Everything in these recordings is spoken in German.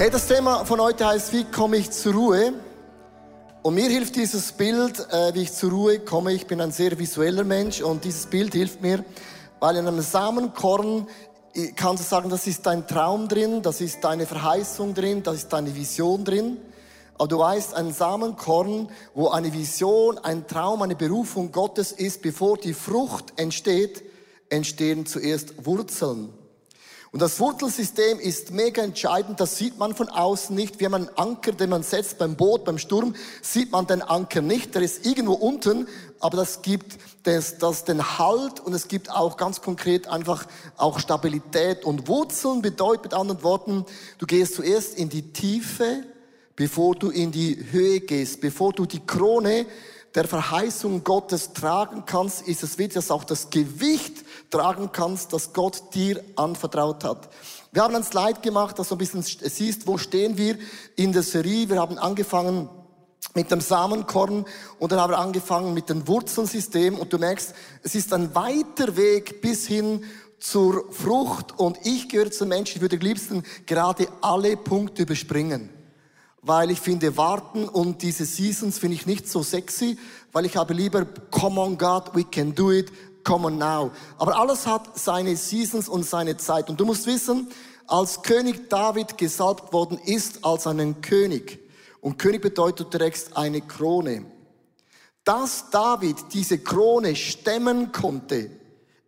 Hey, das Thema von heute heißt, wie komme ich zur Ruhe? Und mir hilft dieses Bild, äh, wie ich zur Ruhe komme. Ich bin ein sehr visueller Mensch und dieses Bild hilft mir, weil in einem Samenkorn äh, kannst du sagen, das ist dein Traum drin, das ist deine Verheißung drin, das ist deine Vision drin. Aber du weißt, ein Samenkorn, wo eine Vision, ein Traum, eine Berufung Gottes ist, bevor die Frucht entsteht, entstehen zuerst Wurzeln. Und das Wurzelsystem ist mega entscheidend, das sieht man von außen nicht. Wie man einen Anker, den man setzt beim Boot, beim Sturm, sieht man den Anker nicht. Der ist irgendwo unten, aber das gibt das, das den Halt und es gibt auch ganz konkret einfach auch Stabilität. Und Wurzeln bedeutet mit anderen Worten, du gehst zuerst in die Tiefe, bevor du in die Höhe gehst, bevor du die Krone der Verheißung Gottes tragen kannst, ist es wichtig, dass auch das Gewicht tragen kannst, das Gott dir anvertraut hat. Wir haben ein Slide gemacht, das so ein bisschen siehst, wo stehen wir in der Serie. Wir haben angefangen mit dem Samenkorn und dann haben wir angefangen mit dem Wurzelsystem und du merkst, es ist ein weiter Weg bis hin zur Frucht und ich gehöre zu Menschen, ich würde am liebsten gerade alle Punkte überspringen weil ich finde Warten und diese Seasons finde ich nicht so sexy, weil ich habe lieber Come on God, we can do it, come on now. Aber alles hat seine Seasons und seine Zeit. Und du musst wissen, als König David gesalbt worden ist als einen König. Und König bedeutet, du trägst eine Krone. Dass David diese Krone stemmen konnte,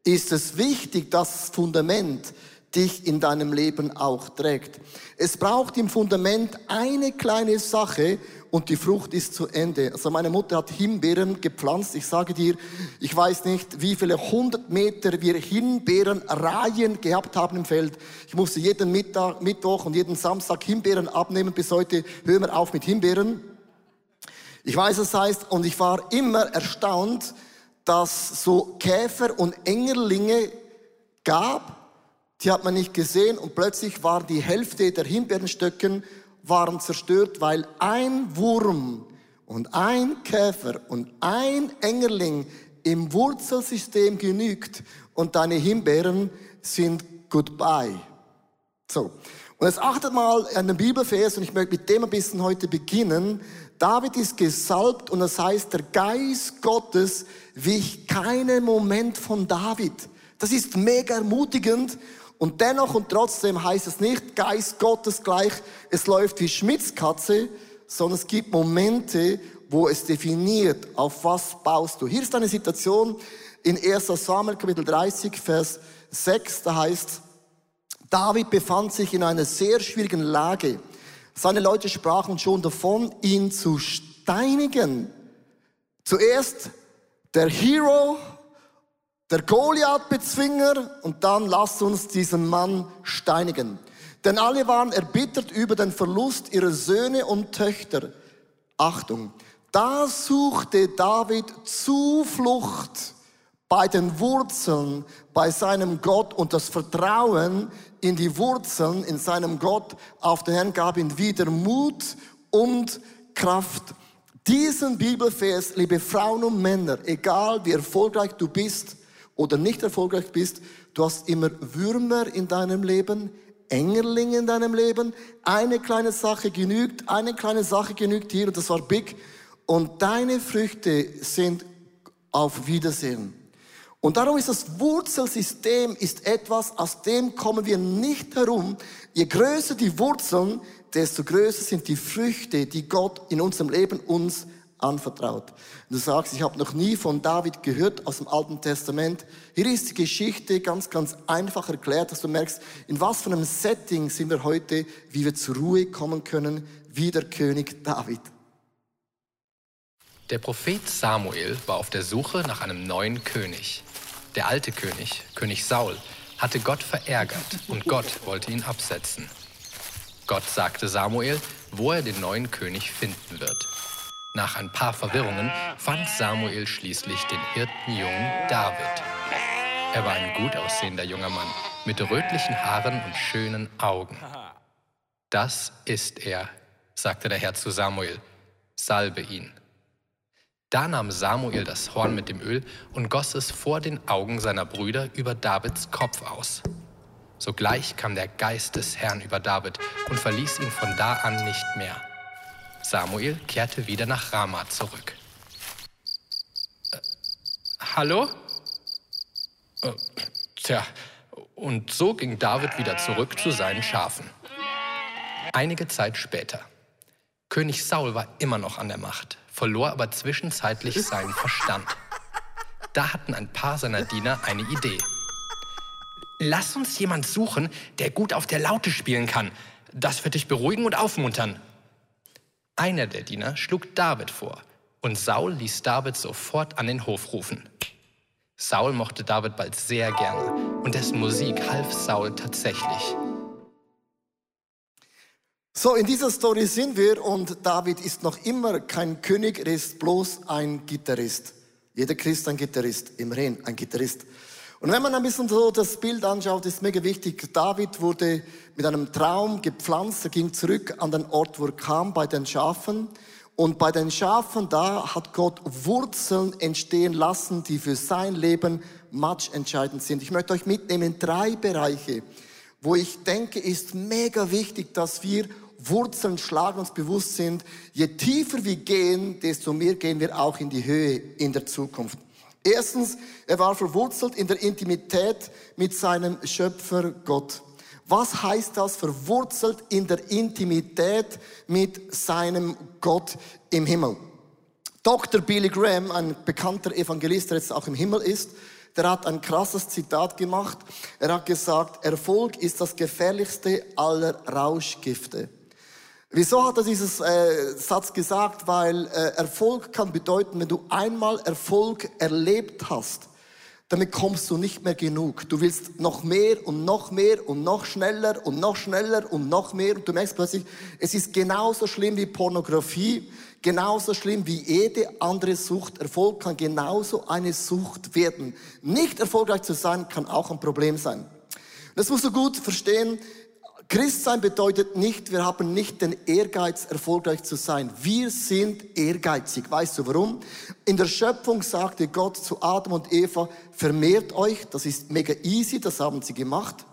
ist es wichtig, das Fundament, dich in deinem Leben auch trägt. Es braucht im Fundament eine kleine Sache und die Frucht ist zu Ende. Also meine Mutter hat Himbeeren gepflanzt. Ich sage dir, ich weiß nicht, wie viele hundert Meter wir Himbeerenreihen gehabt haben im Feld. Ich musste jeden Mittag, Mittwoch und jeden Samstag Himbeeren abnehmen. Bis heute hören wir auf mit Himbeeren. Ich weiß, es heißt, und ich war immer erstaunt, dass so Käfer und Engerlinge gab, die hat man nicht gesehen und plötzlich war die Hälfte der Himbeerenstöcken waren zerstört, weil ein Wurm und ein Käfer und ein Engerling im Wurzelsystem genügt und deine Himbeeren sind goodbye. So. Und jetzt achtet mal an den Bibelvers und ich möchte mit dem ein bisschen heute beginnen. David ist gesalbt und das heißt, der Geist Gottes wich keinen Moment von David. Das ist mega ermutigend und dennoch und trotzdem heißt es nicht Geist Gottes gleich, es läuft wie Schmitzkatze, sondern es gibt Momente, wo es definiert, auf was baust du. Hier ist eine Situation in 1 Samuel Kapitel 30, Vers 6, da heißt, David befand sich in einer sehr schwierigen Lage. Seine Leute sprachen schon davon, ihn zu steinigen. Zuerst der Hero der Goliath-Bezwinger und dann lasst uns diesen Mann steinigen. Denn alle waren erbittert über den Verlust ihrer Söhne und Töchter. Achtung, da suchte David Zuflucht bei den Wurzeln, bei seinem Gott und das Vertrauen in die Wurzeln, in seinem Gott auf den Herrn gab ihm wieder Mut und Kraft. Diesen Bibelvers, liebe Frauen und Männer, egal wie erfolgreich du bist, oder nicht erfolgreich bist, du hast immer Würmer in deinem Leben, Engerlinge in deinem Leben. Eine kleine Sache genügt, eine kleine Sache genügt hier und das war big. Und deine Früchte sind auf Wiedersehen. Und darum ist das Wurzelsystem ist etwas, aus dem kommen wir nicht herum. Je größer die Wurzeln, desto größer sind die Früchte, die Gott in unserem Leben uns anvertraut. Du sagst, ich habe noch nie von David gehört aus dem Alten Testament. Hier ist die Geschichte ganz, ganz einfach erklärt, dass du merkst, in was für einem Setting sind wir heute, wie wir zur Ruhe kommen können, wie der König David. Der Prophet Samuel war auf der Suche nach einem neuen König. Der alte König, König Saul, hatte Gott verärgert und Gott wollte ihn absetzen. Gott sagte Samuel, wo er den neuen König finden wird. Nach ein paar Verwirrungen fand Samuel schließlich den Hirtenjungen David. Er war ein gut aussehender junger Mann mit rötlichen Haaren und schönen Augen. Das ist er, sagte der Herr zu Samuel. Salbe ihn. Da nahm Samuel das Horn mit dem Öl und goss es vor den Augen seiner Brüder über Davids Kopf aus. Sogleich kam der Geist des Herrn über David und verließ ihn von da an nicht mehr. Samuel kehrte wieder nach Rama zurück. Äh, hallo? Äh, tja, und so ging David wieder zurück zu seinen Schafen. Einige Zeit später. König Saul war immer noch an der Macht, verlor aber zwischenzeitlich seinen Verstand. Da hatten ein paar seiner Diener eine Idee. Lass uns jemand suchen, der gut auf der Laute spielen kann. Das wird dich beruhigen und aufmuntern. Einer der Diener schlug David vor, und Saul ließ David sofort an den Hof rufen. Saul mochte David bald sehr gerne, und dessen Musik half Saul tatsächlich. So, in dieser Story sind wir und David ist noch immer kein König, er ist bloß ein Gitarrist. Jeder Christ ein Gitarrist, immerhin ein Gitarrist. Und wenn man ein bisschen so das Bild anschaut, ist mega wichtig. David wurde mit einem Traum gepflanzt. Er ging zurück an den Ort, wo er kam, bei den Schafen. Und bei den Schafen da hat Gott Wurzeln entstehen lassen, die für sein Leben matchentscheidend sind. Ich möchte euch mitnehmen in drei Bereiche, wo ich denke, ist mega wichtig, dass wir Wurzeln schlagen, uns bewusst sind, je tiefer wir gehen, desto mehr gehen wir auch in die Höhe in der Zukunft. Erstens, er war verwurzelt in der Intimität mit seinem Schöpfer Gott. Was heißt das? Verwurzelt in der Intimität mit seinem Gott im Himmel. Dr. Billy Graham, ein bekannter Evangelist, der jetzt auch im Himmel ist, der hat ein krasses Zitat gemacht. Er hat gesagt, Erfolg ist das gefährlichste aller Rauschgifte. Wieso hat er dieses äh, Satz gesagt? Weil äh, Erfolg kann bedeuten, wenn du einmal Erfolg erlebt hast, damit kommst du nicht mehr genug. Du willst noch mehr und noch mehr und noch schneller und noch schneller und noch mehr. Und du merkst plötzlich, es ist genauso schlimm wie Pornografie, genauso schlimm wie jede andere Sucht. Erfolg kann genauso eine Sucht werden. Nicht erfolgreich zu sein, kann auch ein Problem sein. Das musst du gut verstehen. Christsein bedeutet nicht, wir haben nicht den Ehrgeiz, erfolgreich zu sein. Wir sind ehrgeizig. Weißt du warum? In der Schöpfung sagte Gott zu Adam und Eva, vermehrt euch, das ist mega easy, das haben sie gemacht.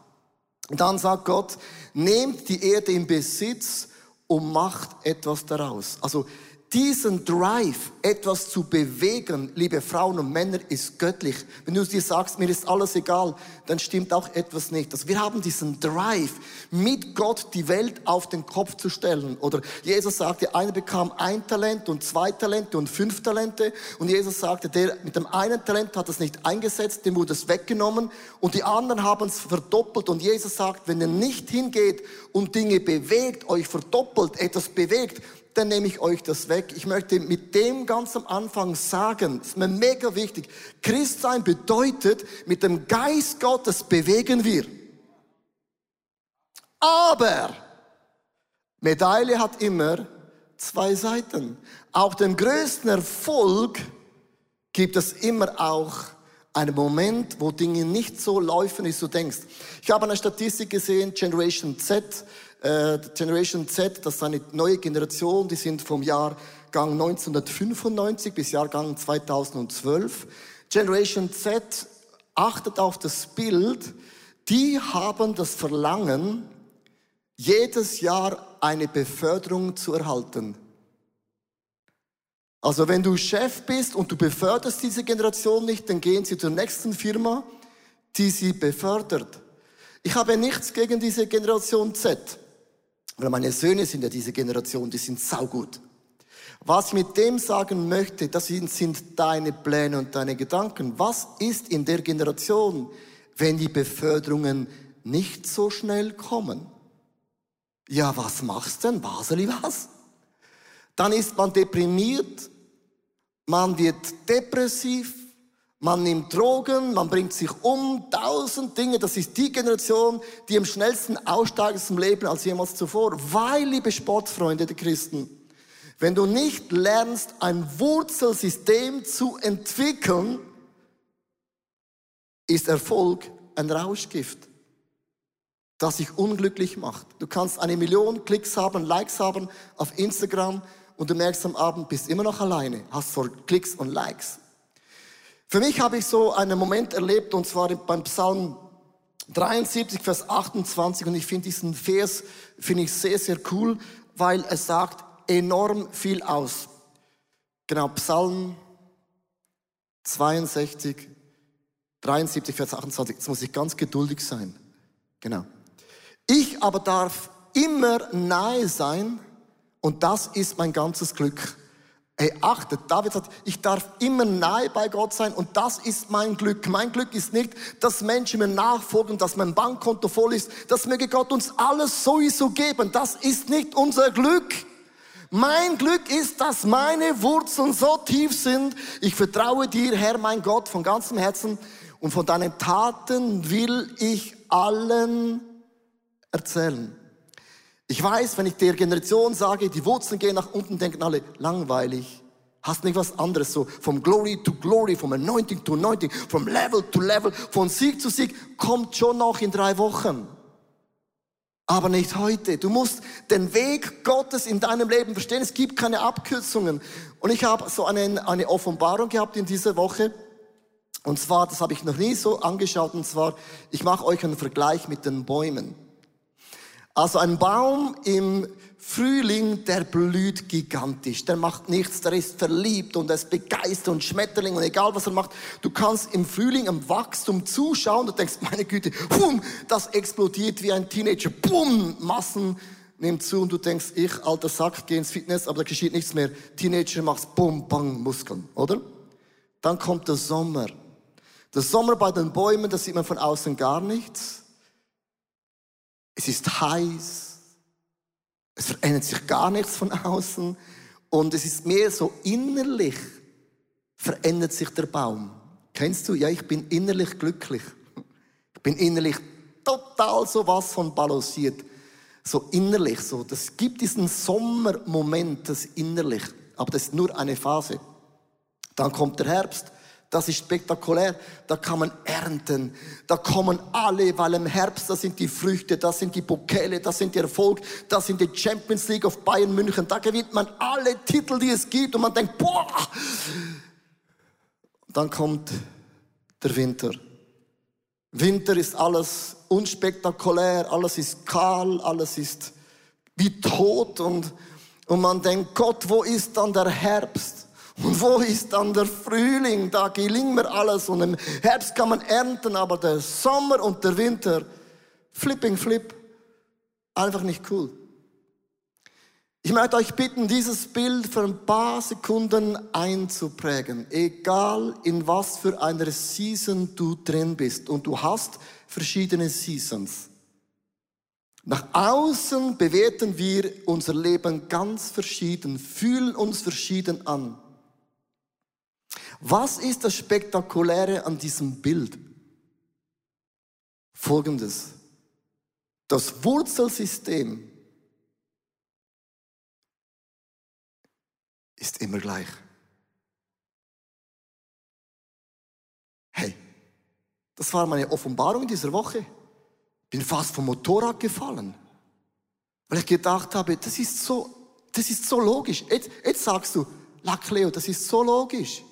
Dann sagt Gott, nehmt die Erde in Besitz und macht etwas daraus. Also diesen Drive, etwas zu bewegen, liebe Frauen und Männer, ist göttlich. Wenn du dir sagst, mir ist alles egal, dann stimmt auch etwas nicht. Also wir haben diesen Drive, mit Gott die Welt auf den Kopf zu stellen. Oder Jesus sagte, einer bekam ein Talent und zwei Talente und fünf Talente. Und Jesus sagte, der mit dem einen Talent hat es nicht eingesetzt, dem wurde es weggenommen. Und die anderen haben es verdoppelt. Und Jesus sagt, wenn ihr nicht hingeht und Dinge bewegt, euch verdoppelt, etwas bewegt, dann nehme ich euch das weg. Ich möchte mit dem ganz am Anfang sagen, ist mir mega wichtig, Christsein bedeutet, mit dem Geist Gottes bewegen wir. Aber Medaille hat immer zwei Seiten. Auch den größten Erfolg gibt es immer auch einen Moment, wo Dinge nicht so laufen, wie du denkst. Ich habe eine Statistik gesehen, Generation Z, äh, Generation Z, das ist eine neue Generation, die sind vom Jahrgang 1995 bis Jahrgang 2012. Generation Z achtet auf das Bild, die haben das Verlangen, jedes Jahr eine Beförderung zu erhalten. Also wenn du Chef bist und du beförderst diese Generation nicht, dann gehen sie zur nächsten Firma, die sie befördert. Ich habe nichts gegen diese Generation Z. Weil meine Söhne sind ja diese Generation, die sind saugut. Was ich mit dem sagen möchte, das sind deine Pläne und deine Gedanken. Was ist in der Generation, wenn die Beförderungen nicht so schnell kommen? Ja, was machst denn, Baseli, was? Dann ist man deprimiert, man wird depressiv, man nimmt Drogen, man bringt sich um, tausend Dinge. Das ist die Generation, die am schnellsten aussteigt aus dem Leben als jemals zuvor. Weil, liebe Sportfreunde der Christen, wenn du nicht lernst, ein Wurzelsystem zu entwickeln, ist Erfolg ein Rauschgift, das dich unglücklich macht. Du kannst eine Million Klicks haben, Likes haben auf Instagram und du merkst am Abend, bist immer noch alleine, hast vor Klicks und Likes. Für mich habe ich so einen Moment erlebt, und zwar beim Psalm 73, Vers 28. Und ich finde diesen Vers, finde ich sehr, sehr cool, weil es sagt enorm viel aus. Genau, Psalm 62, 73, Vers 28. Jetzt muss ich ganz geduldig sein. Genau. Ich aber darf immer nahe sein und das ist mein ganzes Glück. Hey, achtet, David sagt, ich darf immer nahe bei Gott sein und das ist mein Glück. Mein Glück ist nicht, dass Menschen mir nachfolgen, dass mein Bankkonto voll ist. Das möge Gott uns alles sowieso geben. Das ist nicht unser Glück. Mein Glück ist, dass meine Wurzeln so tief sind. Ich vertraue dir, Herr, mein Gott, von ganzem Herzen. Und von deinen Taten will ich allen erzählen. Ich weiß, wenn ich der Generation sage, die Wurzeln gehen nach unten, denken alle, langweilig. Hast nicht was anderes, so vom Glory to Glory, vom Anointing to Anointing, vom Level to Level, von Sieg zu Sieg, kommt schon noch in drei Wochen. Aber nicht heute. Du musst den Weg Gottes in deinem Leben verstehen. Es gibt keine Abkürzungen. Und ich habe so eine, eine Offenbarung gehabt in dieser Woche. Und zwar, das habe ich noch nie so angeschaut, und zwar, ich mache euch einen Vergleich mit den Bäumen. Also ein Baum im Frühling, der blüht gigantisch, der macht nichts, der ist verliebt und er ist begeistert und Schmetterling und egal was er macht, du kannst im Frühling am Wachstum zuschauen und denkst, meine Güte, boom, das explodiert wie ein Teenager, boom, Massen nehmen zu und du denkst, ich, alter Sack, geh ins Fitness, aber da geschieht nichts mehr. Teenager machst boom, bang, Muskeln, oder? Dann kommt der Sommer. Der Sommer bei den Bäumen, da sieht man von außen gar nichts. Es ist heiß. Es verändert sich gar nichts von außen. Und es ist mehr so innerlich verändert sich der Baum. Kennst du? Ja, ich bin innerlich glücklich. Ich bin innerlich total so was von balanciert. So innerlich, so. Das gibt diesen Sommermoment, das innerlich. Aber das ist nur eine Phase. Dann kommt der Herbst. Das ist spektakulär. Da kann man ernten. Da kommen alle, weil im Herbst, das sind die Früchte, das sind die Pokale, das sind die Erfolg, das sind die Champions League of Bayern München. Da gewinnt man alle Titel, die es gibt und man denkt, boah! Dann kommt der Winter. Winter ist alles unspektakulär, alles ist kahl, alles ist wie tot und, und man denkt, Gott, wo ist dann der Herbst? Und wo ist dann der Frühling? Da gelingt mir alles. Und im Herbst kann man ernten, aber der Sommer und der Winter, flipping flip, einfach nicht cool. Ich möchte euch bitten, dieses Bild für ein paar Sekunden einzuprägen. Egal in was für einer Season du drin bist. Und du hast verschiedene Seasons. Nach außen bewerten wir unser Leben ganz verschieden, fühlen uns verschieden an. Was ist das Spektakuläre an diesem Bild? Folgendes. Das Wurzelsystem ist immer gleich. Hey, das war meine Offenbarung dieser Woche. Bin fast vom Motorrad gefallen, weil ich gedacht habe, das ist so, das ist so logisch. Jetzt, jetzt sagst du, Lack Leo, das ist so logisch.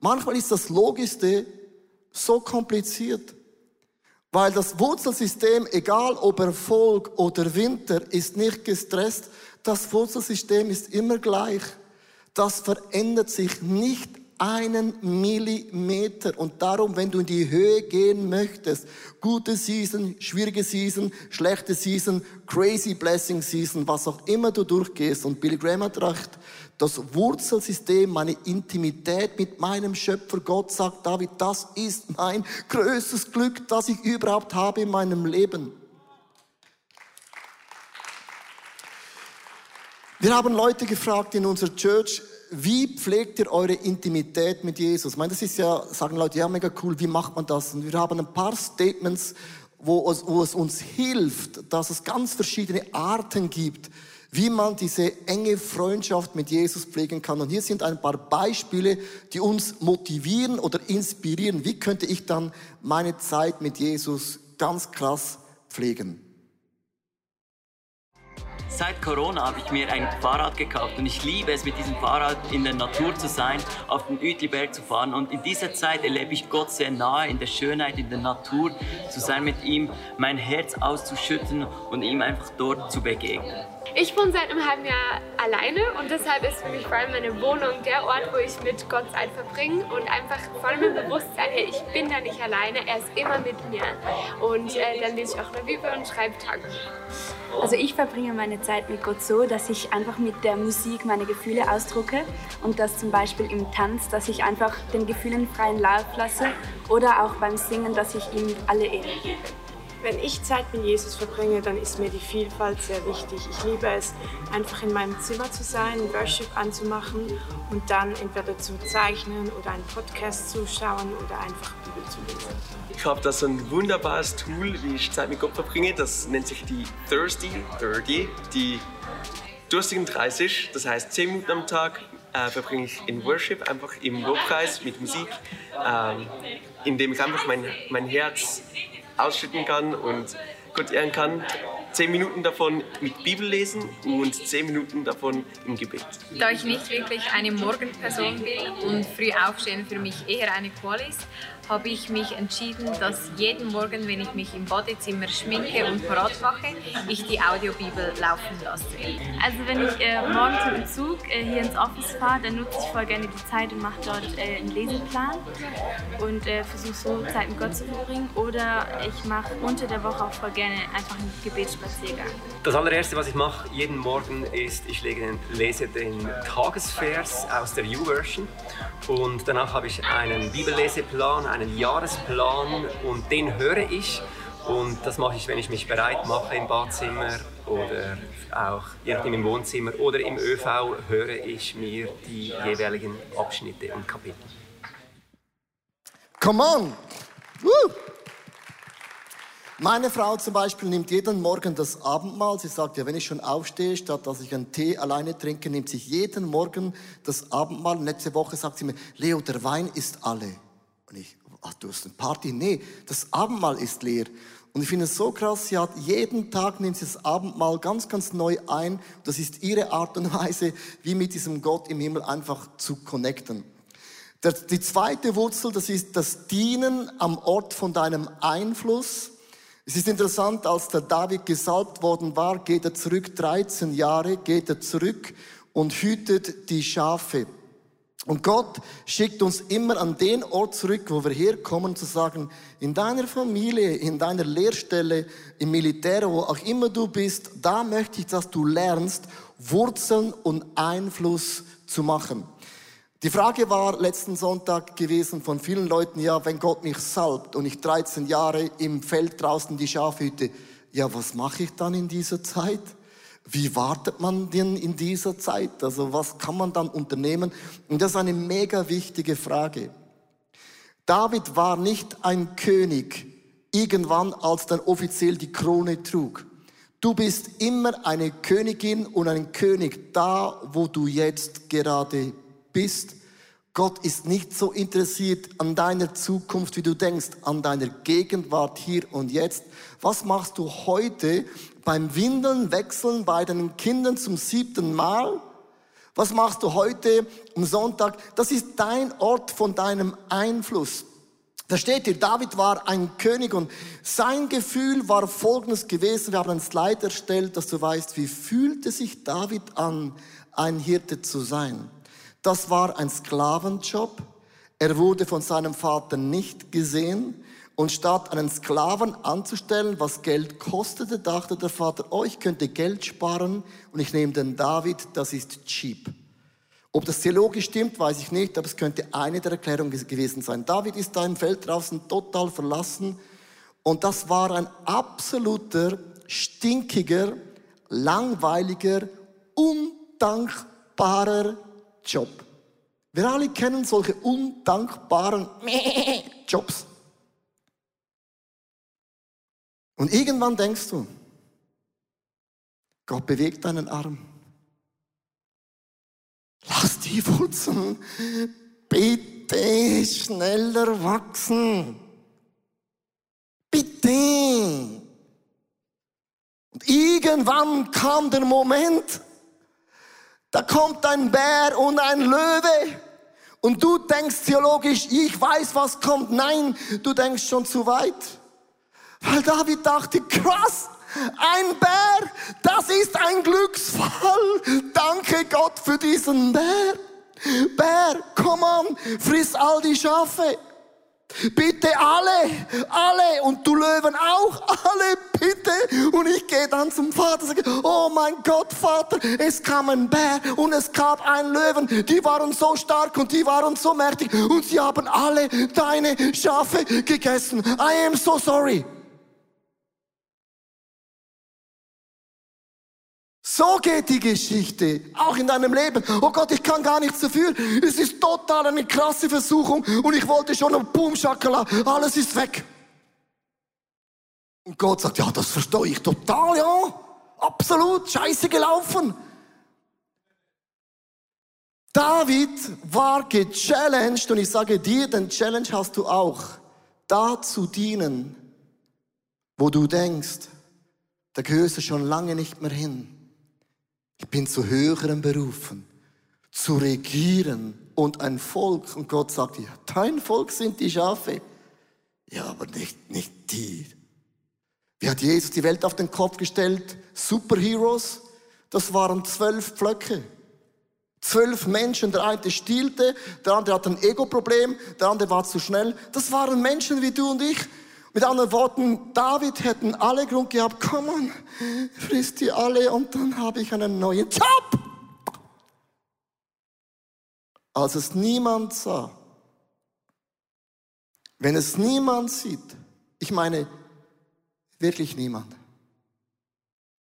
Manchmal ist das Logischste so kompliziert, weil das Wurzelsystem, egal ob Erfolg oder Winter, ist nicht gestresst. Das Wurzelsystem ist immer gleich. Das verändert sich nicht einen Millimeter. Und darum, wenn du in die Höhe gehen möchtest, gute Season, schwierige Season, schlechte Season, crazy blessing Season, was auch immer du durchgehst. Und Billy Graham hat recht, das Wurzelsystem, meine Intimität mit meinem Schöpfer Gott sagt, David, das ist mein größtes Glück, das ich überhaupt habe in meinem Leben. Wir haben Leute gefragt in unserer Church, wie pflegt ihr eure Intimität mit Jesus? Ich meine, das ist ja, sagen Leute, ja, mega cool, wie macht man das? Und wir haben ein paar Statements, wo es, wo es uns hilft, dass es ganz verschiedene Arten gibt, wie man diese enge Freundschaft mit Jesus pflegen kann. Und hier sind ein paar Beispiele, die uns motivieren oder inspirieren. Wie könnte ich dann meine Zeit mit Jesus ganz krass pflegen? Seit Corona habe ich mir ein Fahrrad gekauft und ich liebe es, mit diesem Fahrrad in der Natur zu sein, auf den Uetliberg zu fahren. Und in dieser Zeit erlebe ich Gott sehr nahe, in der Schönheit, in der Natur, zu sein mit ihm, mein Herz auszuschütten und ihm einfach dort zu begegnen. Ich wohne seit einem halben Jahr alleine und deshalb ist für mich vor allem meine Wohnung der Ort, wo ich mit Gott Zeit verbringe und einfach vor allem im Bewusstsein, hey, ich bin da nicht alleine, er ist immer mit mir. Und äh, dann lese ich auch eine Bibel und schreibe Tagebuch. Also ich verbringe meine Zeit mit Gott so, dass ich einfach mit der Musik meine Gefühle ausdrucke und das zum Beispiel im Tanz, dass ich einfach den Gefühlen freien Lauf lasse oder auch beim Singen, dass ich ihm alle Ehre gebe. Wenn ich Zeit mit Jesus verbringe, dann ist mir die Vielfalt sehr wichtig. Ich liebe es, einfach in meinem Zimmer zu sein, Worship anzumachen und dann entweder zu zeichnen oder einen Podcast zu schauen oder einfach Bibel zu lesen. Ich habe da so ein wunderbares Tool, wie ich Zeit mit Gott verbringe. Das nennt sich die Thirsty 30, die Durstigen 30. Das heißt, 10 Minuten am Tag äh, verbringe ich in Worship, einfach im Lobpreis mit Musik, äh, indem ich einfach mein, mein Herz ausschütten kann und Gott ehren kann. Zehn Minuten davon mit Bibel lesen und zehn Minuten davon im Gebet. Da ich nicht wirklich eine Morgenperson bin und früh aufstehen für mich eher eine Qual ist, habe ich mich entschieden, dass jeden Morgen, wenn ich mich im Badezimmer schminke und parat mache, ich die Audiobibel laufen lasse. Also wenn ich äh, morgens mit dem Zug äh, hier ins Office fahre, dann nutze ich voll gerne die Zeit und mache dort äh, einen Leseplan und äh, versuche so Zeit mit Gott zu verbringen. Oder ich mache unter der Woche auch voll gerne einfach einen Gebetsspaziergang. Das allererste, was ich mache jeden Morgen, ist, ich lege, lese den Tagesvers aus der U-Version und danach habe ich einen Bibelleseplan, einen Jahresplan und den höre ich. Und das mache ich, wenn ich mich bereit mache im Badzimmer oder auch je nachdem im Wohnzimmer oder im ÖV höre ich mir die jeweiligen Abschnitte und Kapitel. Come on! Woo! Meine Frau zum Beispiel nimmt jeden Morgen das Abendmahl. Sie sagt ja, wenn ich schon aufstehe, statt dass ich einen Tee alleine trinke, nimmt sich jeden Morgen das Abendmahl. Letzte Woche sagt sie mir, Leo, der Wein ist alle. Und ich, ach, du hast eine Party? Nee, das Abendmahl ist leer. Und ich finde es so krass, sie hat jeden Tag nimmt sie das Abendmahl ganz, ganz neu ein. Das ist ihre Art und Weise, wie mit diesem Gott im Himmel einfach zu connecten. Die zweite Wurzel, das ist das Dienen am Ort von deinem Einfluss. Es ist interessant, als der David gesalbt worden war, geht er zurück, 13 Jahre, geht er zurück und hütet die Schafe. Und Gott schickt uns immer an den Ort zurück, wo wir herkommen, zu sagen, in deiner Familie, in deiner Lehrstelle, im Militär, wo auch immer du bist, da möchte ich, dass du lernst, Wurzeln und Einfluss zu machen. Die Frage war letzten Sonntag gewesen von vielen Leuten, ja, wenn Gott mich salbt und ich 13 Jahre im Feld draußen die Schafe hüte, ja, was mache ich dann in dieser Zeit? Wie wartet man denn in dieser Zeit? Also was kann man dann unternehmen? Und das ist eine mega wichtige Frage. David war nicht ein König irgendwann, als dann offiziell die Krone trug. Du bist immer eine Königin und ein König da, wo du jetzt gerade bist. Gott ist nicht so interessiert an deiner Zukunft, wie du denkst, an deiner Gegenwart hier und jetzt. Was machst du heute beim Windeln wechseln bei deinen Kindern zum siebten Mal? Was machst du heute am Sonntag? Das ist dein Ort von deinem Einfluss. Da steht hier, David war ein König und sein Gefühl war folgendes gewesen. Wir haben ein Slide erstellt, dass du weißt, wie fühlte sich David an, ein Hirte zu sein. Das war ein Sklavenjob. Er wurde von seinem Vater nicht gesehen. Und statt einen Sklaven anzustellen, was Geld kostete, dachte der Vater, oh, ich könnte Geld sparen und ich nehme den David, das ist cheap. Ob das theologisch stimmt, weiß ich nicht, aber es könnte eine der Erklärungen gewesen sein. David ist da im Feld draußen total verlassen und das war ein absoluter, stinkiger, langweiliger, undankbarer Job. Wir alle kennen solche undankbaren Jobs. Und irgendwann denkst du, Gott bewegt deinen Arm. Lass die Wurzeln bitte schneller wachsen. Bitte. Und irgendwann kam der Moment, da kommt ein Bär und ein Löwe. Und du denkst theologisch, ich weiß, was kommt. Nein, du denkst schon zu weit. Weil David dachte, krass, ein Bär, das ist ein Glücksfall. Danke Gott für diesen Bär. Bär, komm an, friss all die Schafe. Bitte alle, alle und du Löwen auch, alle bitte. Und ich gehe dann zum Vater und sage, oh mein Gott, Vater, es kam ein Bär und es gab einen Löwen. Die waren so stark und die waren so mächtig und sie haben alle deine Schafe gegessen. I am so sorry. So geht die Geschichte, auch in deinem Leben. Oh Gott, ich kann gar nichts dafür. Es ist total eine krasse Versuchung und ich wollte schon ein Boom, Schakala, alles ist weg. Und Gott sagt, ja, das verstehe ich total, ja. Absolut, scheiße gelaufen. David war gechallenged und ich sage dir, den Challenge hast du auch, da zu dienen, wo du denkst, da gehörst du schon lange nicht mehr hin. Ich bin zu höheren berufen, zu regieren und ein Volk. Und Gott sagt, ja, dein Volk sind die Schafe. Ja, aber nicht, nicht die. Wie hat Jesus die Welt auf den Kopf gestellt? Superheroes? Das waren zwölf Pflöcke. Zwölf Menschen, der eine stielte, der andere hat ein Ego-Problem, der andere war zu schnell. Das waren Menschen wie du und ich. Mit anderen Worten, David hätten alle Grund gehabt, komm on, frisst die alle und dann habe ich einen neuen Job. Als es niemand sah, wenn es niemand sieht, ich meine wirklich niemand,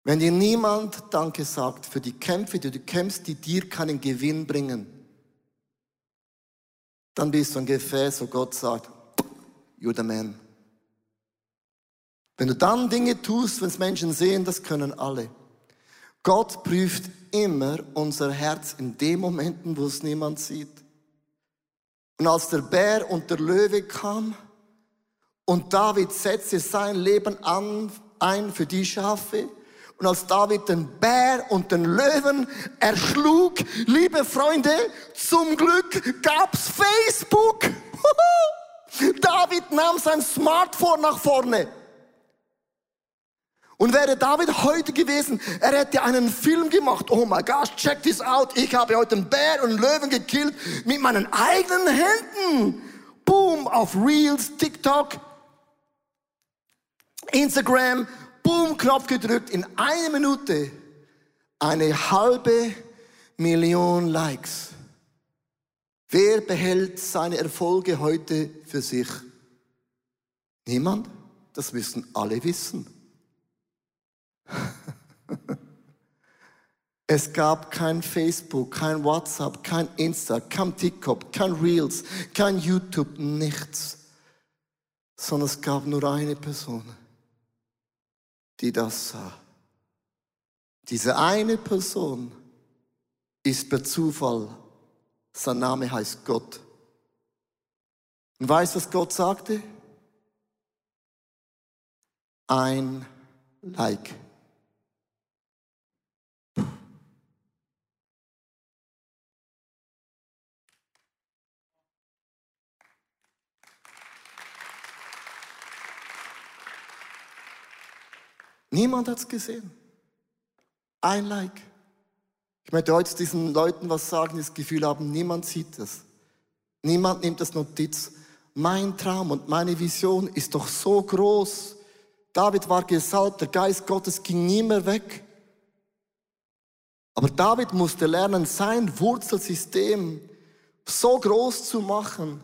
wenn dir niemand Danke sagt für die Kämpfe, die du kämpfst, die dir keinen Gewinn bringen, dann bist du ein Gefäß, wo Gott sagt, you're the man. Wenn du dann Dinge tust, wenn es Menschen sehen, das können alle. Gott prüft immer unser Herz in den Momenten, wo es niemand sieht. Und als der Bär und der Löwe kam und David setzte sein Leben an, ein für die Schafe, und als David den Bär und den Löwen erschlug, liebe Freunde, zum Glück gab's Facebook. David nahm sein Smartphone nach vorne. Und wäre David heute gewesen, er hätte einen Film gemacht. Oh my gosh, check this out. Ich habe heute einen Bär und einen Löwen gekillt mit meinen eigenen Händen. Boom, auf Reels, TikTok, Instagram, boom, Knopf gedrückt. In einer Minute eine halbe Million Likes. Wer behält seine Erfolge heute für sich? Niemand? Das müssen alle wissen. Es gab kein Facebook, kein WhatsApp, kein Insta, kein TikTok, kein Reels, kein YouTube, nichts. Sondern es gab nur eine Person, die das sah. Diese eine Person ist per Zufall, sein Name heißt Gott. Und weißt du, was Gott sagte? Ein Like. Niemand hat es gesehen. Ein Like. Ich möchte heute diesen Leuten was sagen, die das Gefühl haben, niemand sieht das. Niemand nimmt das Notiz. Mein Traum und meine Vision ist doch so groß. David war gesalbt, der Geist Gottes ging nie mehr weg. Aber David musste lernen, sein Wurzelsystem so groß zu machen,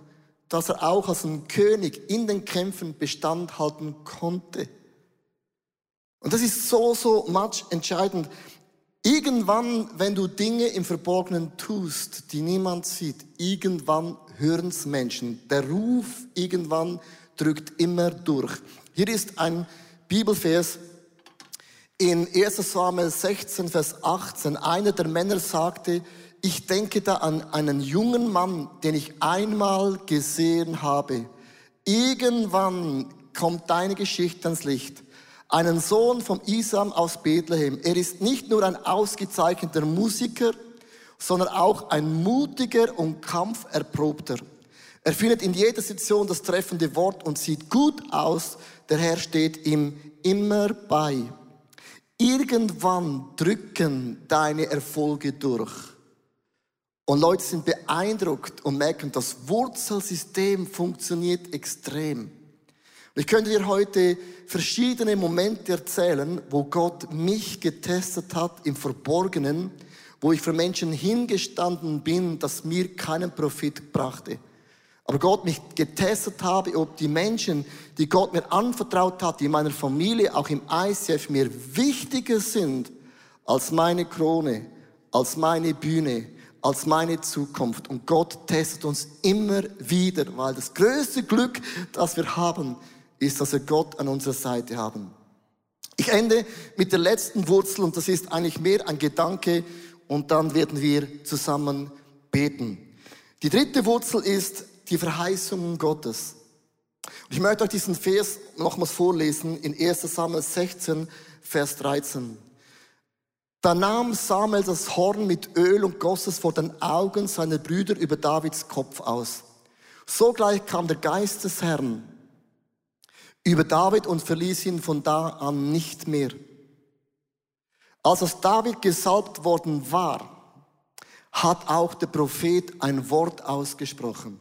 dass er auch als ein König in den Kämpfen Bestand halten konnte. Und das ist so, so much entscheidend. Irgendwann, wenn du Dinge im Verborgenen tust, die niemand sieht, irgendwann hören es Menschen. Der Ruf irgendwann drückt immer durch. Hier ist ein Bibelvers in 1 Samuel 16, Vers 18. Einer der Männer sagte, ich denke da an einen jungen Mann, den ich einmal gesehen habe. Irgendwann kommt deine Geschichte ans Licht. Einen Sohn vom Isam aus Bethlehem. Er ist nicht nur ein ausgezeichneter Musiker, sondern auch ein mutiger und kampferprobter. Er findet in jeder Situation das treffende Wort und sieht gut aus. Der Herr steht ihm immer bei. Irgendwann drücken deine Erfolge durch. Und Leute sind beeindruckt und merken, das Wurzelsystem funktioniert extrem. Ich könnte dir heute verschiedene Momente erzählen, wo Gott mich getestet hat im Verborgenen, wo ich für Menschen hingestanden bin, das mir keinen Profit brachte. Aber Gott mich getestet habe, ob die Menschen, die Gott mir anvertraut hat, die in meiner Familie, auch im ICF, mir wichtiger sind als meine Krone, als meine Bühne, als meine Zukunft. Und Gott testet uns immer wieder, weil das größte Glück, das wir haben, ist, dass wir Gott an unserer Seite haben. Ich ende mit der letzten Wurzel und das ist eigentlich mehr ein Gedanke und dann werden wir zusammen beten. Die dritte Wurzel ist die Verheißungen Gottes. Und ich möchte euch diesen Vers nochmals vorlesen in 1 Samuel 16, Vers 13. Da nahm Samuel das Horn mit Öl und goss es vor den Augen seiner Brüder über Davids Kopf aus. Sogleich kam der Geist des Herrn über David und verließ ihn von da an nicht mehr. Als es David gesalbt worden war, hat auch der Prophet ein Wort ausgesprochen.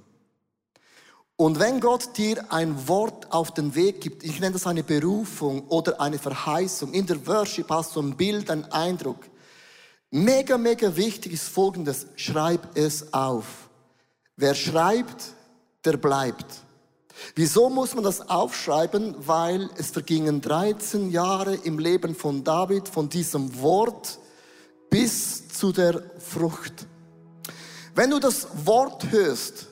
Und wenn Gott dir ein Wort auf den Weg gibt, ich nenne das eine Berufung oder eine Verheißung, in der Worship hast du ein Bild, einen Eindruck. Mega, mega wichtig ist Folgendes, schreib es auf. Wer schreibt, der bleibt. Wieso muss man das aufschreiben? Weil es vergingen 13 Jahre im Leben von David, von diesem Wort bis zu der Frucht. Wenn du das Wort hörst,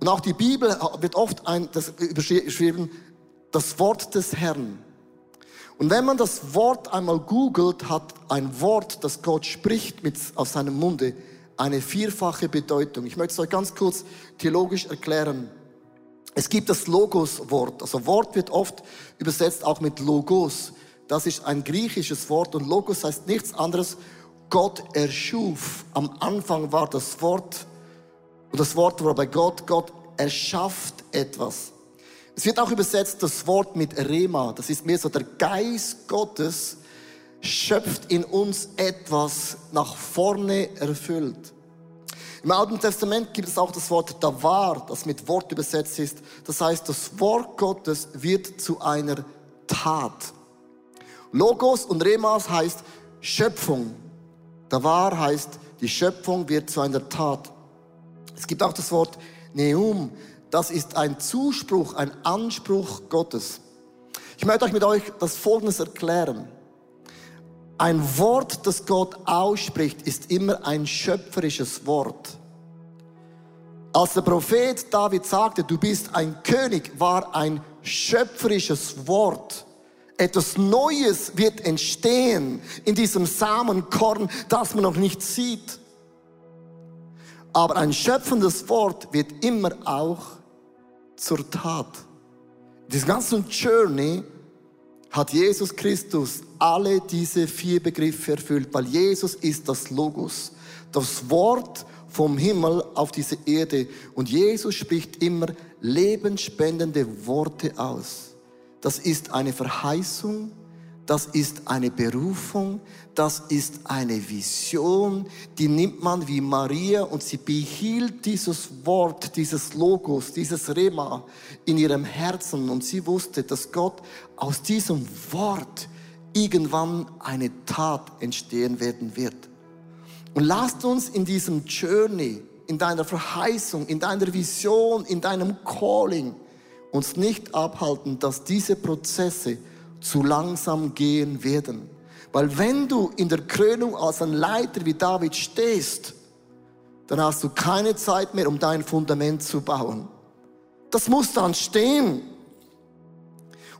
und auch die Bibel wird oft ein, das überschrieben, das Wort des Herrn. Und wenn man das Wort einmal googelt, hat ein Wort, das Gott spricht mit, aus seinem Munde, eine vierfache Bedeutung. Ich möchte es euch ganz kurz theologisch erklären. Es gibt das Logos-Wort. Also Wort wird oft übersetzt auch mit Logos. Das ist ein griechisches Wort und Logos heißt nichts anderes. Gott erschuf. Am Anfang war das Wort und das Wort war bei Gott. Gott erschafft etwas. Es wird auch übersetzt das Wort mit Rema. Das ist mehr so der Geist Gottes schöpft in uns etwas nach vorne erfüllt. Im Alten Testament gibt es auch das Wort Davar, das mit Wort übersetzt ist. Das heißt, das Wort Gottes wird zu einer Tat. Logos und Remas heißt Schöpfung. Davar heißt, die Schöpfung wird zu einer Tat. Es gibt auch das Wort Neum. Das ist ein Zuspruch, ein Anspruch Gottes. Ich möchte euch mit euch das Folgendes erklären. Ein Wort, das Gott ausspricht, ist immer ein schöpferisches Wort. Als der Prophet David sagte, du bist ein König, war ein schöpferisches Wort. Etwas Neues wird entstehen in diesem Samenkorn, das man noch nicht sieht. Aber ein schöpfendes Wort wird immer auch zur Tat. Diese ganze Journey hat Jesus Christus alle diese vier Begriffe erfüllt, weil Jesus ist das Logos, das Wort vom Himmel auf diese Erde. Und Jesus spricht immer lebensspendende Worte aus. Das ist eine Verheißung, das ist eine Berufung, das ist eine Vision, die nimmt man wie Maria und sie behielt dieses Wort, dieses Logos, dieses Rema in ihrem Herzen und sie wusste, dass Gott aus diesem Wort irgendwann eine Tat entstehen werden wird. Und lasst uns in diesem Journey, in deiner Verheißung, in deiner Vision, in deinem Calling uns nicht abhalten, dass diese Prozesse zu langsam gehen werden. Weil wenn du in der Krönung als ein Leiter wie David stehst, dann hast du keine Zeit mehr, um dein Fundament zu bauen. Das muss dann stehen.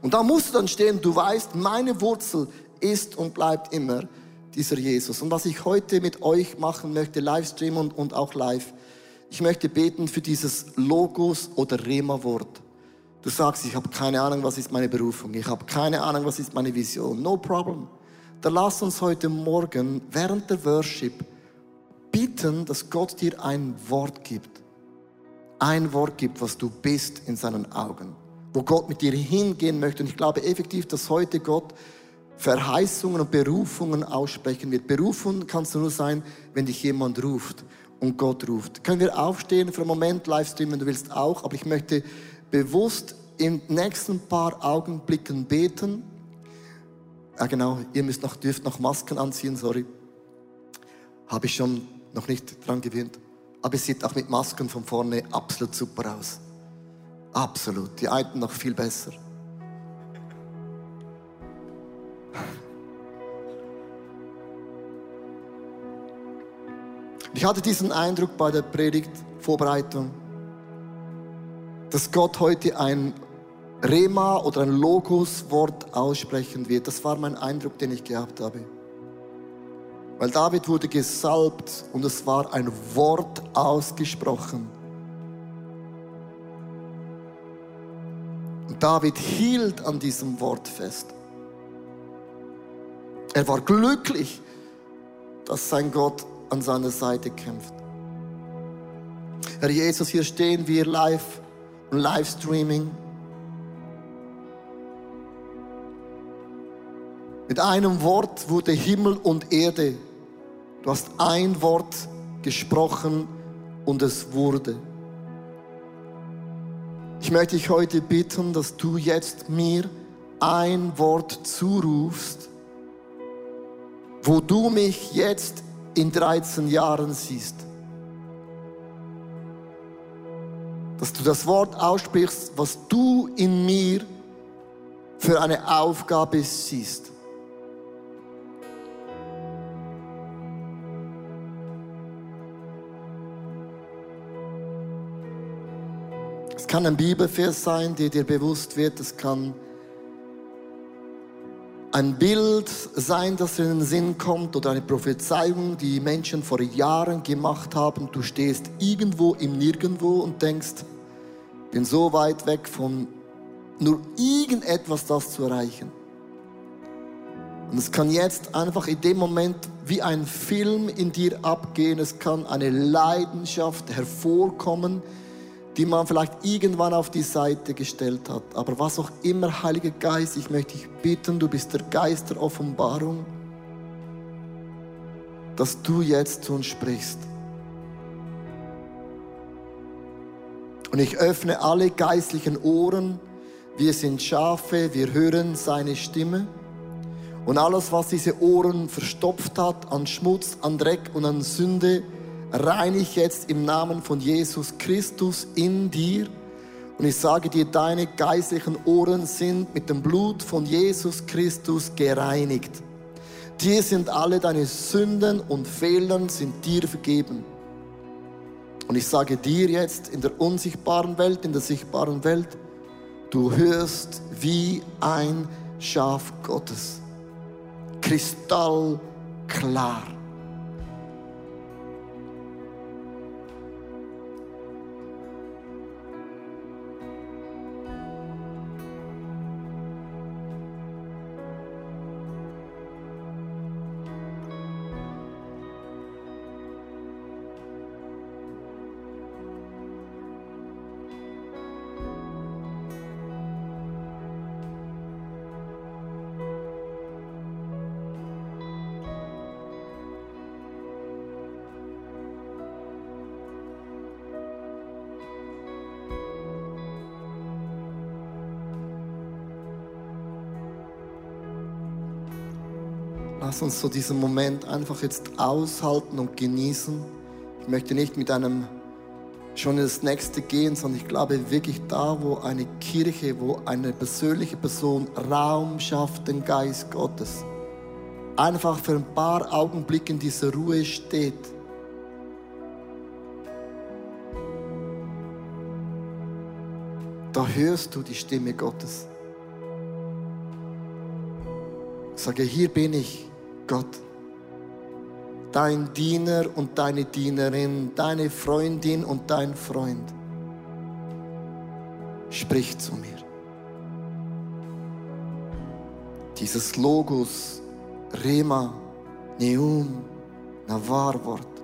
Und da musst du dann stehen, du weißt, meine Wurzel ist und bleibt immer dieser Jesus. Und was ich heute mit euch machen möchte, Livestream und, und auch live, ich möchte beten für dieses Logos oder Rema-Wort. Du sagst, ich habe keine Ahnung, was ist meine Berufung. Ich habe keine Ahnung, was ist meine Vision. No problem. Dann lass uns heute Morgen während der Worship bitten, dass Gott dir ein Wort gibt. Ein Wort gibt, was du bist in seinen Augen. Wo Gott mit dir hingehen möchte. Und ich glaube effektiv, dass heute Gott Verheißungen und Berufungen aussprechen wird. Berufung kannst du nur sein, wenn dich jemand ruft und Gott ruft. Können wir aufstehen für einen Moment, Livestream, wenn du willst auch, aber ich möchte bewusst in den nächsten paar Augenblicken beten. Ja genau, ihr müsst noch, dürft noch Masken anziehen, sorry. Habe ich schon noch nicht dran gewöhnt. Aber es sieht auch mit Masken von vorne absolut super aus. Absolut. Die alten noch viel besser. Ich hatte diesen Eindruck bei der Predigtvorbereitung, dass Gott heute ein Rema oder ein Logos-Wort aussprechen wird. Das war mein Eindruck, den ich gehabt habe. Weil David wurde gesalbt und es war ein Wort ausgesprochen. Und David hielt an diesem Wort fest. Er war glücklich, dass sein Gott an seiner Seite kämpft. Herr Jesus, hier stehen wir live und Livestreaming. Mit einem Wort wurde Himmel und Erde. Du hast ein Wort gesprochen und es wurde. Ich möchte dich heute bitten, dass du jetzt mir ein Wort zurufst, wo du mich jetzt in 13 Jahren siehst. Dass du das Wort aussprichst, was du in mir für eine Aufgabe siehst. Es kann ein Bibelvers sein, der dir bewusst wird. Es kann ein Bild sein, das in den Sinn kommt oder eine Prophezeiung, die Menschen vor Jahren gemacht haben. Du stehst irgendwo im Nirgendwo und denkst, bin so weit weg von nur irgendetwas das zu erreichen. Und es kann jetzt einfach in dem Moment wie ein Film in dir abgehen. Es kann eine Leidenschaft hervorkommen, die man vielleicht irgendwann auf die Seite gestellt hat. Aber was auch immer, Heiliger Geist, ich möchte dich bitten, du bist der Geist der Offenbarung, dass du jetzt zu uns sprichst. Und ich öffne alle geistlichen Ohren. Wir sind Schafe, wir hören seine Stimme. Und alles, was diese Ohren verstopft hat an Schmutz, an Dreck und an Sünde, reinig jetzt im Namen von Jesus Christus in dir. Und ich sage dir, deine geistlichen Ohren sind mit dem Blut von Jesus Christus gereinigt. Dir sind alle deine Sünden und Fehlern sind dir vergeben. Und ich sage dir jetzt in der unsichtbaren Welt, in der sichtbaren Welt, du hörst wie ein Schaf Gottes. Kristallklar. Lass uns so diesen Moment einfach jetzt aushalten und genießen. Ich möchte nicht mit einem schon ins nächste gehen, sondern ich glaube wirklich da, wo eine Kirche, wo eine persönliche Person Raum schafft, den Geist Gottes, einfach für ein paar Augenblicke in dieser Ruhe steht. Da hörst du die Stimme Gottes. Sage, hier bin ich. Gott, dein Diener und deine Dienerin, deine Freundin und dein Freund. sprich zu mir. Dieses Logos, Rema, Neum, Navarwort.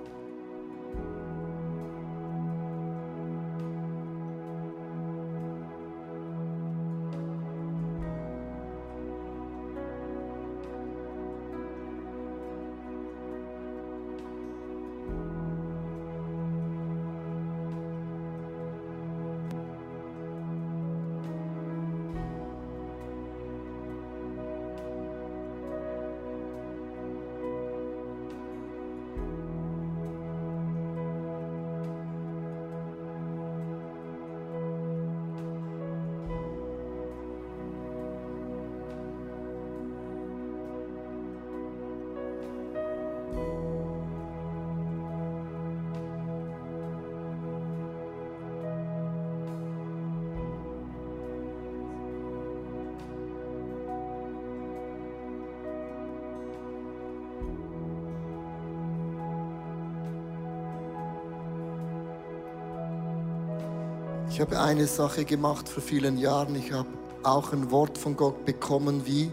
Ich habe eine Sache gemacht vor vielen Jahren. Ich habe auch ein Wort von Gott bekommen, wie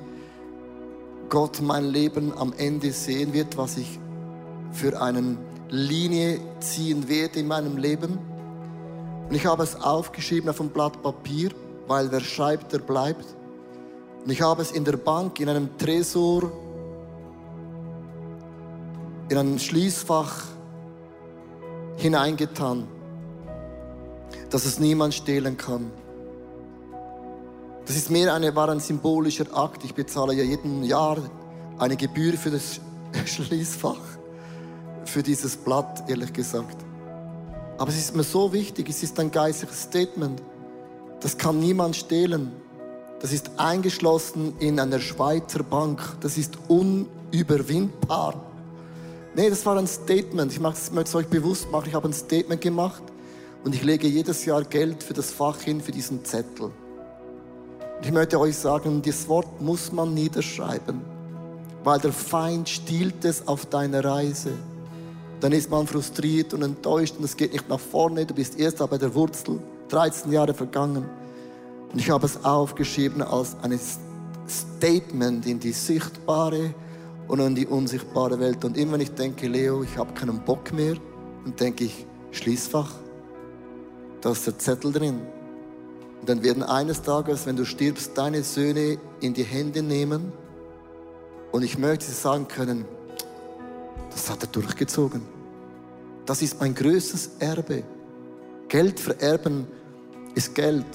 Gott mein Leben am Ende sehen wird, was ich für eine Linie ziehen werde in meinem Leben. Und ich habe es aufgeschrieben auf einem Blatt Papier, weil wer schreibt, der bleibt. Und ich habe es in der Bank, in einem Tresor, in ein Schließfach hineingetan dass es niemand stehlen kann. Das ist mehr eine, war ein symbolischer Akt. Ich bezahle ja jeden Jahr eine Gebühr für das Schließfach, für dieses Blatt, ehrlich gesagt. Aber es ist mir so wichtig, es ist ein geistliches Statement. Das kann niemand stehlen. Das ist eingeschlossen in einer Schweizer Bank. Das ist unüberwindbar. Nee, das war ein Statement. Ich möchte es euch bewusst machen. Ich habe ein Statement gemacht. Und ich lege jedes Jahr Geld für das Fach hin, für diesen Zettel. Und ich möchte euch sagen, das Wort muss man niederschreiben, weil der Feind stiehlt es auf deiner Reise. Dann ist man frustriert und enttäuscht und es geht nicht nach vorne. Du bist erst bei der Wurzel, 13 Jahre vergangen. Und ich habe es aufgeschrieben als ein Statement in die sichtbare und in die unsichtbare Welt. Und immer wenn ich denke, Leo, ich habe keinen Bock mehr, dann denke ich, Schließfach da ist der Zettel drin. Und dann werden eines Tages, wenn du stirbst, deine Söhne in die Hände nehmen. Und ich möchte sie sagen können, das hat er durchgezogen. Das ist mein größtes Erbe. Geld vererben ist Geld.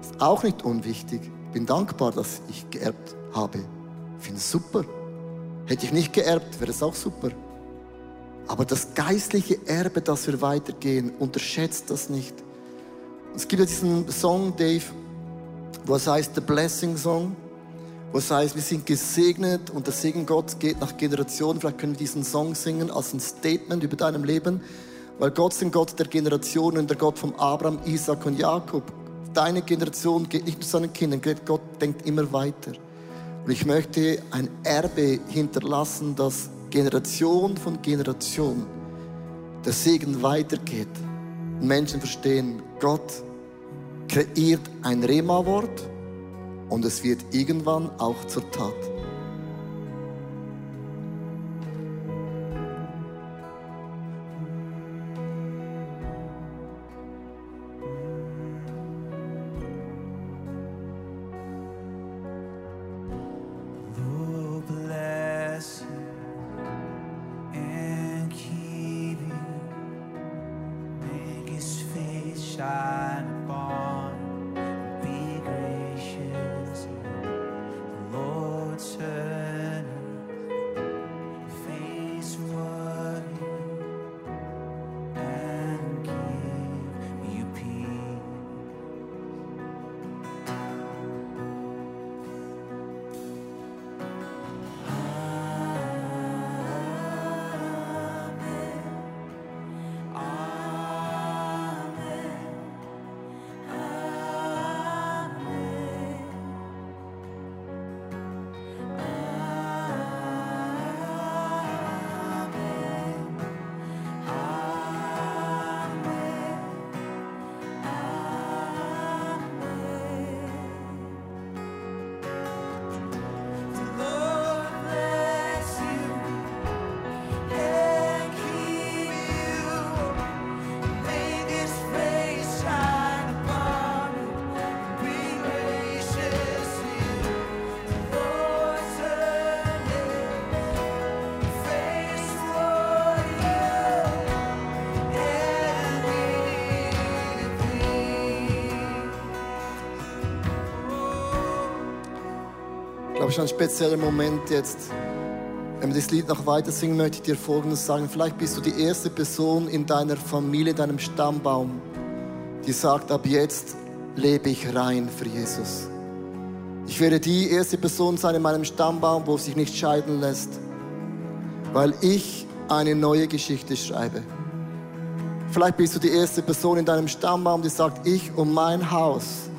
Ist auch nicht unwichtig. Ich bin dankbar, dass ich geerbt habe. Finde es super. Hätte ich nicht geerbt, wäre es auch super. Aber das geistliche Erbe, das wir weitergehen, unterschätzt das nicht. Es gibt ja diesen Song, Dave, wo es heißt The Blessing Song, wo es heißt, wir sind gesegnet und der Segen Gottes geht nach Generationen. Vielleicht können wir diesen Song singen als ein Statement über deinem Leben, weil Gott ist ein Gott der Generationen, der Gott von Abraham, Isaac und Jakob. Deine Generation geht nicht nur seinen Kindern, Gott denkt immer weiter. Und ich möchte ein Erbe hinterlassen, das Generation von Generation der Segen weitergeht. Menschen verstehen, Gott kreiert ein Rema-Wort und es wird irgendwann auch zur Tat. Ich, ein spezieller Moment jetzt. Wenn wir das Lied noch weiter singen, möchte ich dir Folgendes sagen. Vielleicht bist du die erste Person in deiner Familie, deinem Stammbaum, die sagt, ab jetzt lebe ich rein für Jesus. Ich werde die erste Person sein in meinem Stammbaum, wo sich nicht scheiden lässt, weil ich eine neue Geschichte schreibe. Vielleicht bist du die erste Person in deinem Stammbaum, die sagt, ich und mein Haus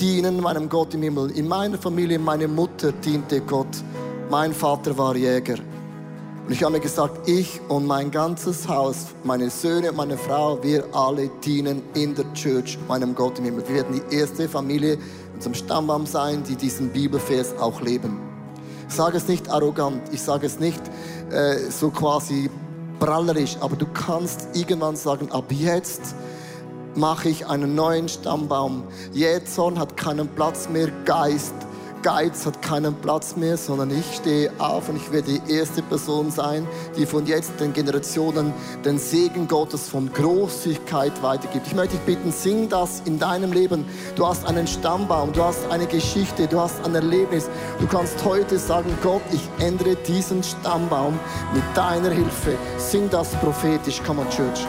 dienen meinem Gott im Himmel. In meiner Familie, meine Mutter diente Gott. Mein Vater war Jäger. Und ich habe mir gesagt, ich und mein ganzes Haus, meine Söhne meine Frau, wir alle dienen in der Church meinem Gott im Himmel. Wir werden die erste Familie in unserem Stammbaum sein, die diesen Bibelvers auch leben. Ich sage es nicht arrogant, ich sage es nicht äh, so quasi prallerisch, aber du kannst irgendwann sagen, ab jetzt mache ich einen neuen Stammbaum. Jähzorn hat keinen Platz mehr, Geist, Geiz hat keinen Platz mehr, sondern ich stehe auf und ich werde die erste Person sein, die von jetzt den Generationen den Segen Gottes von Großzügigkeit weitergibt. Ich möchte dich bitten, sing das in deinem Leben. Du hast einen Stammbaum, du hast eine Geschichte, du hast ein Erlebnis. Du kannst heute sagen, Gott, ich ändere diesen Stammbaum mit deiner Hilfe. Sing das prophetisch. Come on, Church.